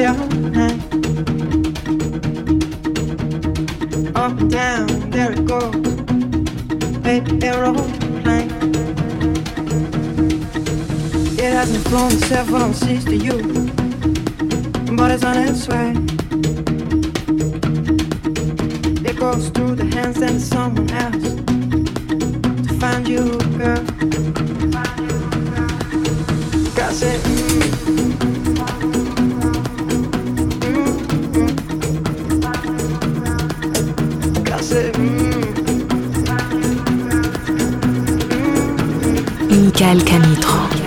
your hand. Up down, there it goes. Baby, aeroplane. It hasn't flown several seas to you, but it's on its way. It goes through the hands and someone else to find you, girl. Got it. Pascal Canitro.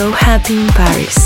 So Happy in Paris.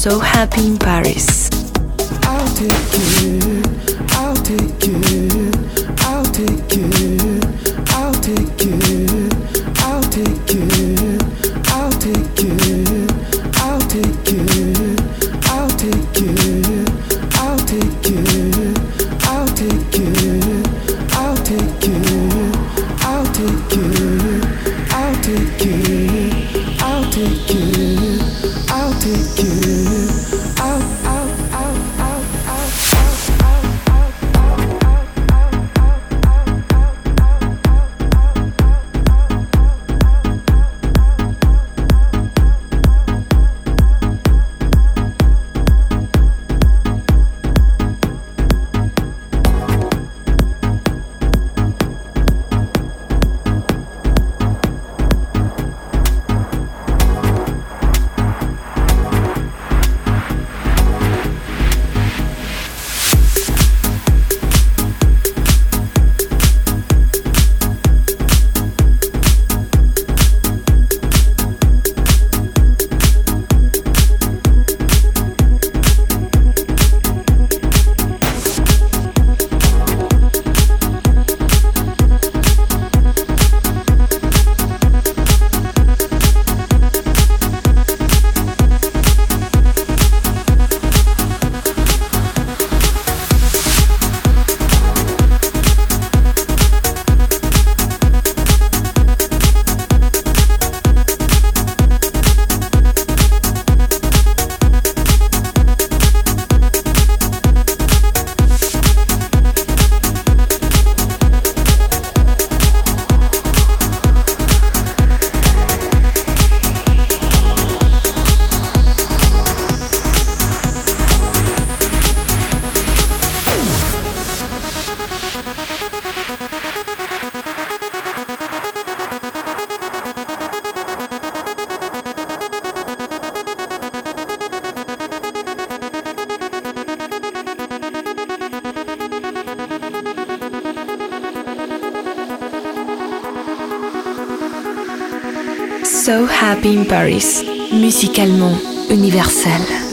so happy in Paris. Happy in Paris, musicalement universel.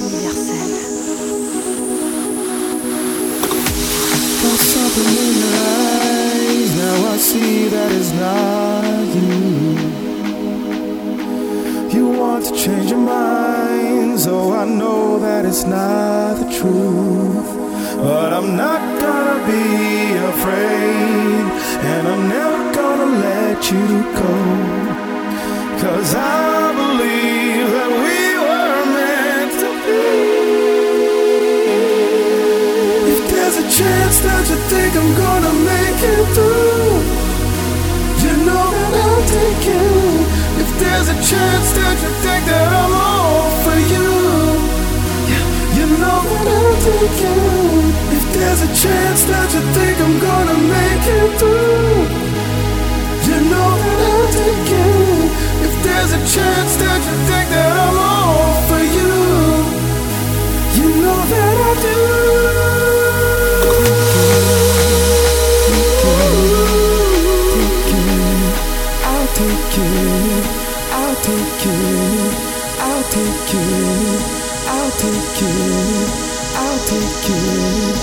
take you,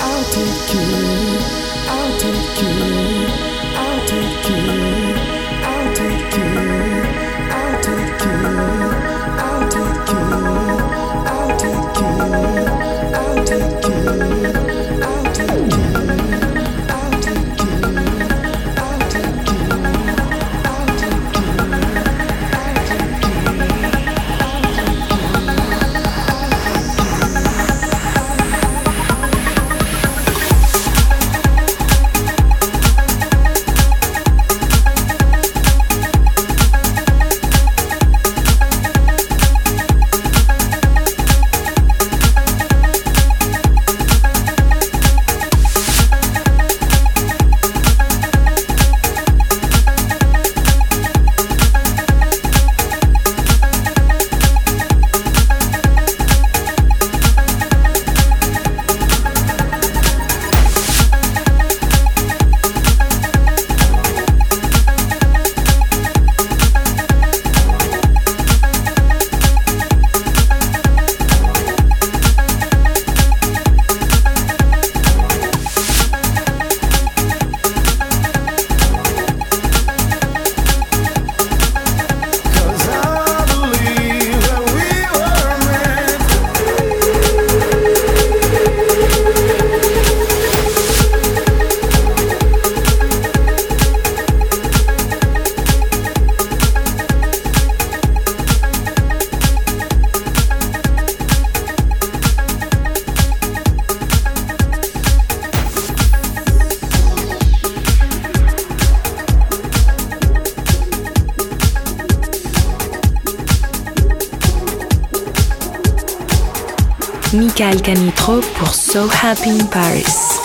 I'll take you, I'll take you. Canitro pour So Happy in Paris.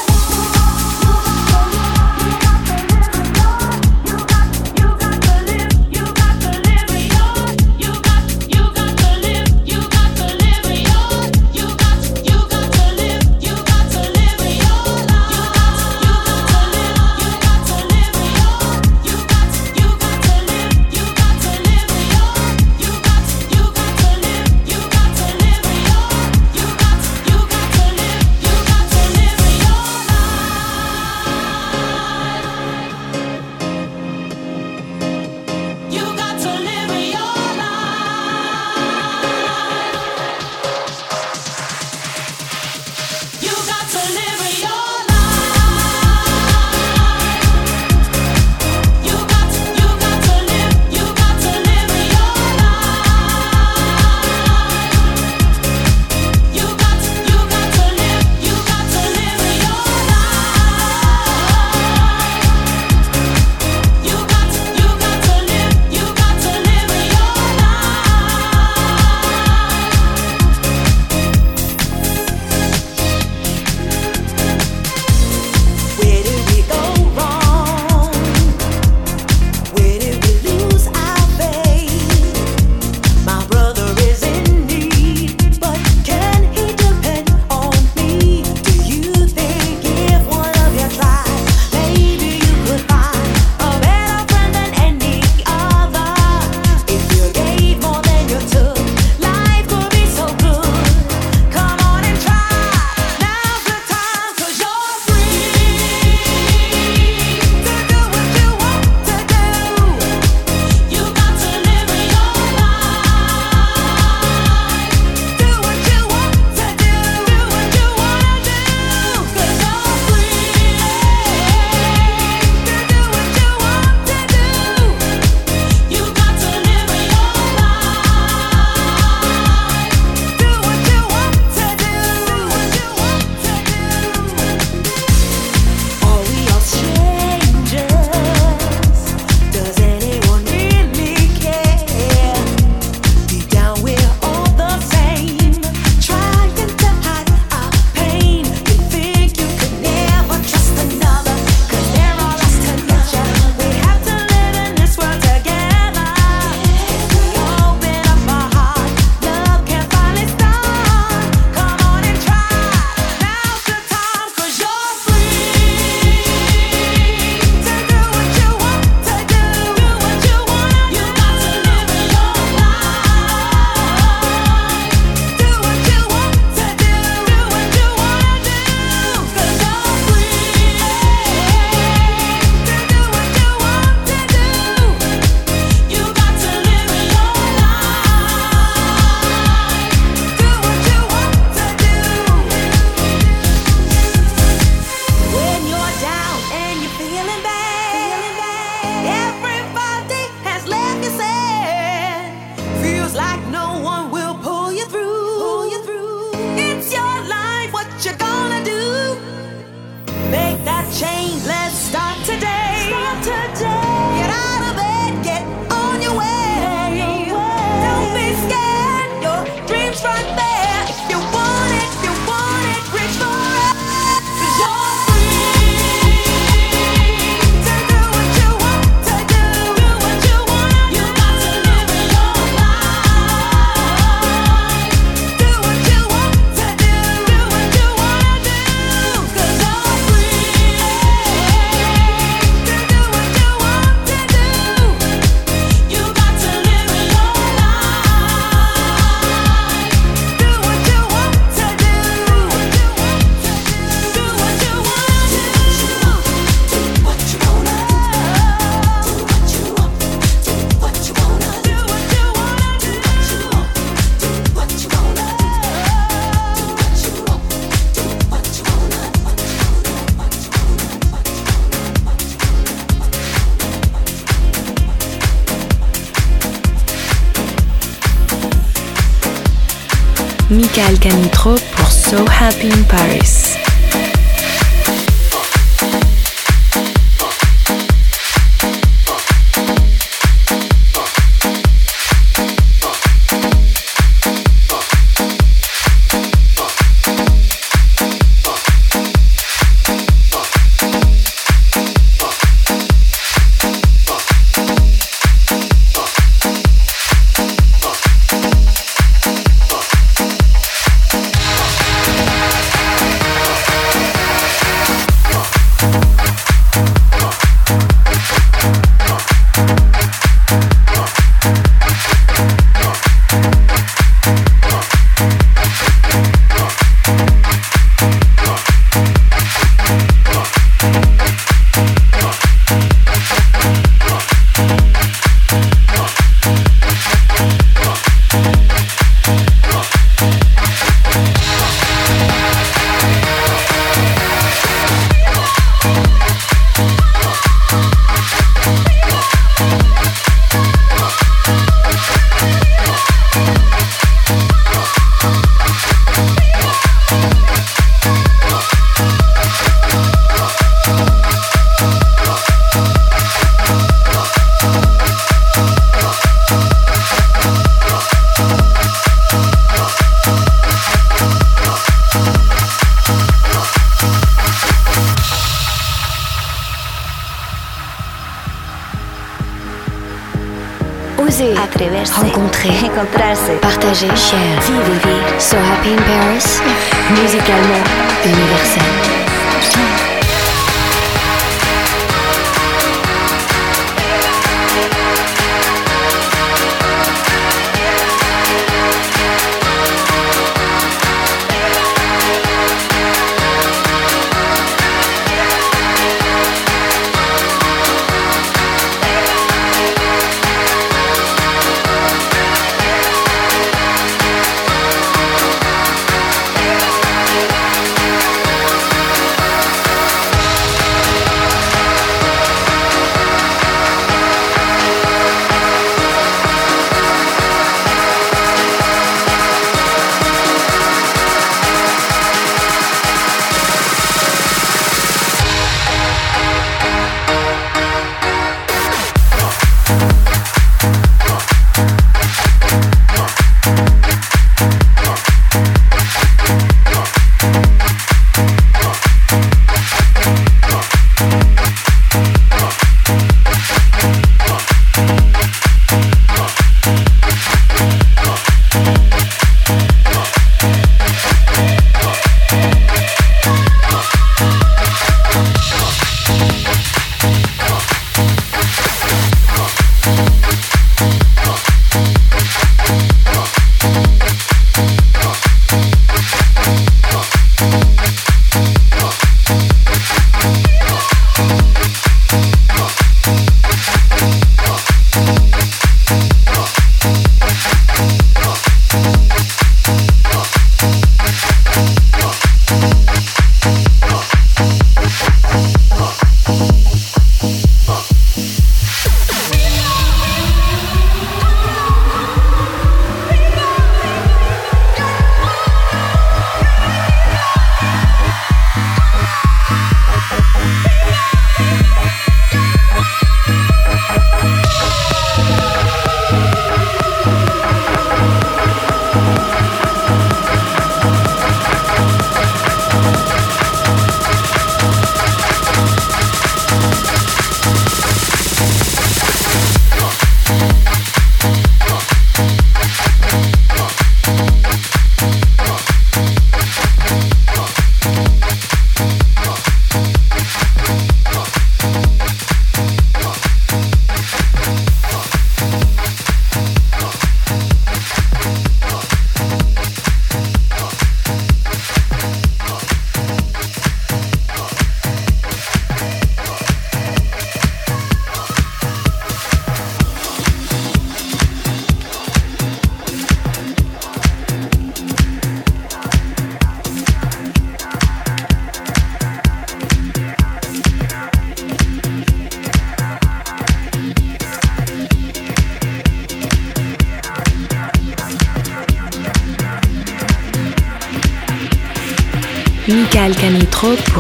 In Paris.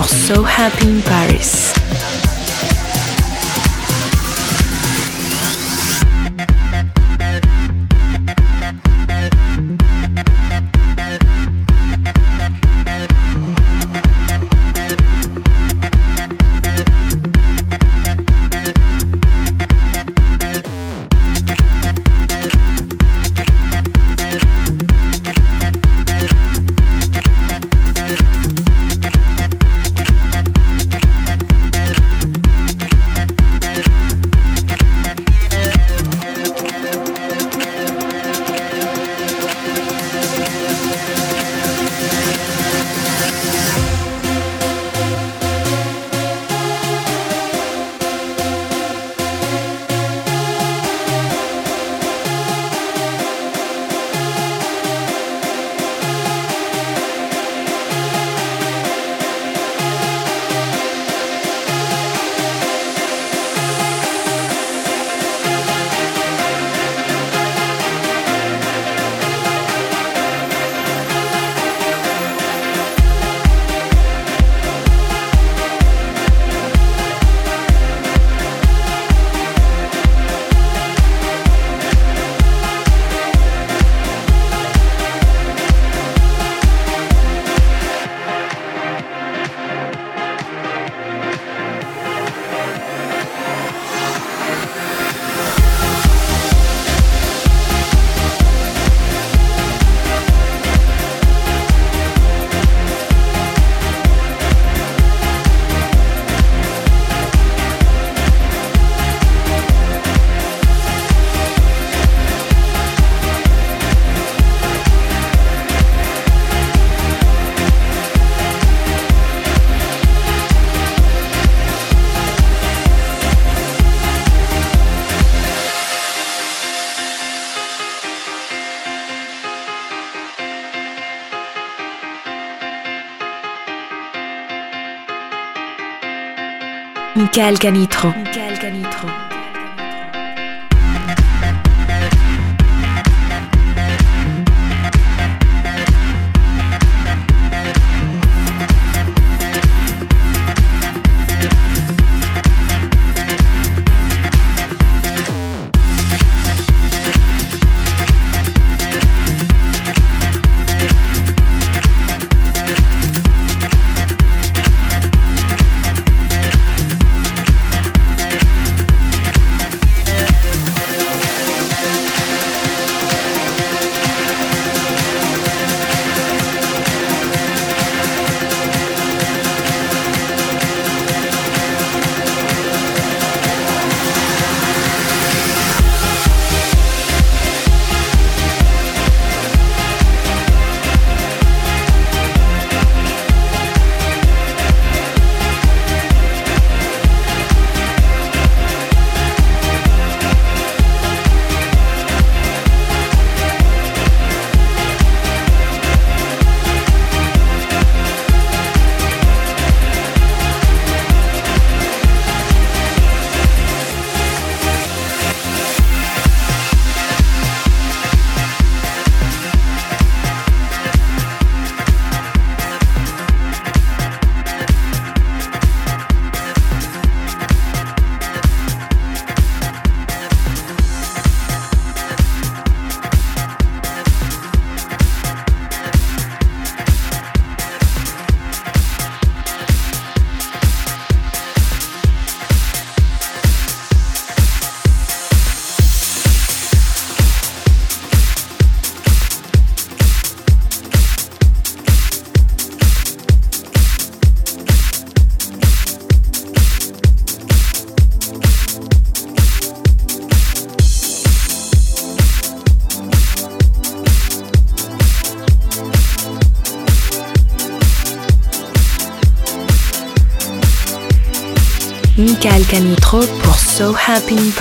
So Happy Michael. So Happy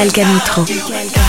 Michael Canitro.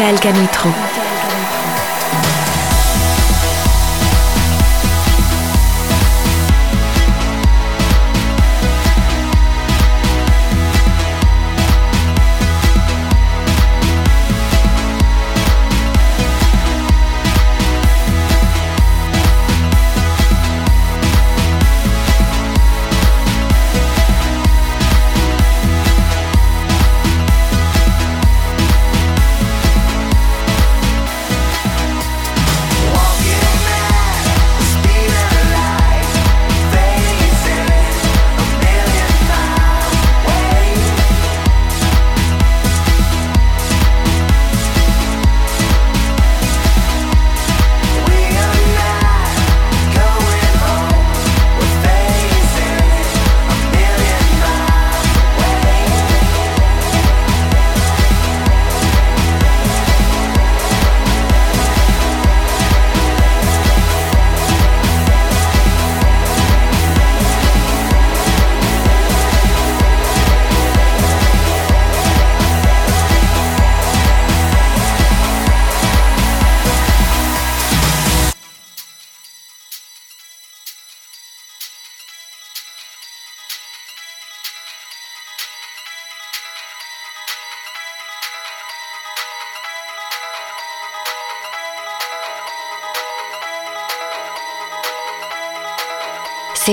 Michael.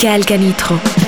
Michael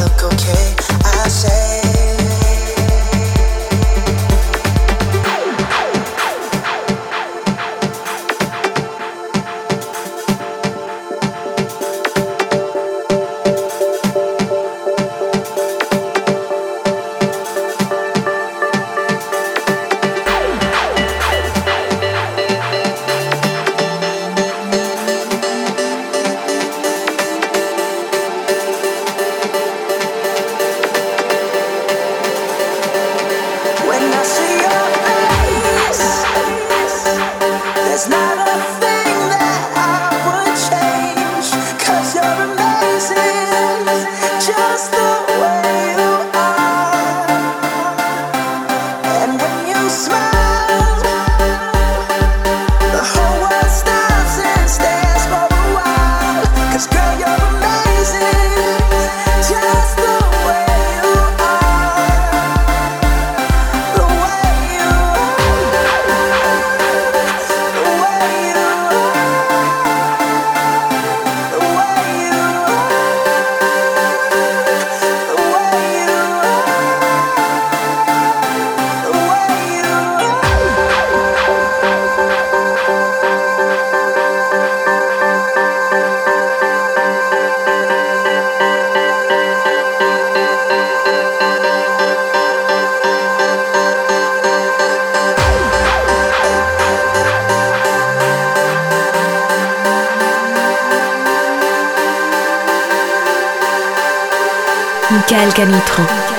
Michael.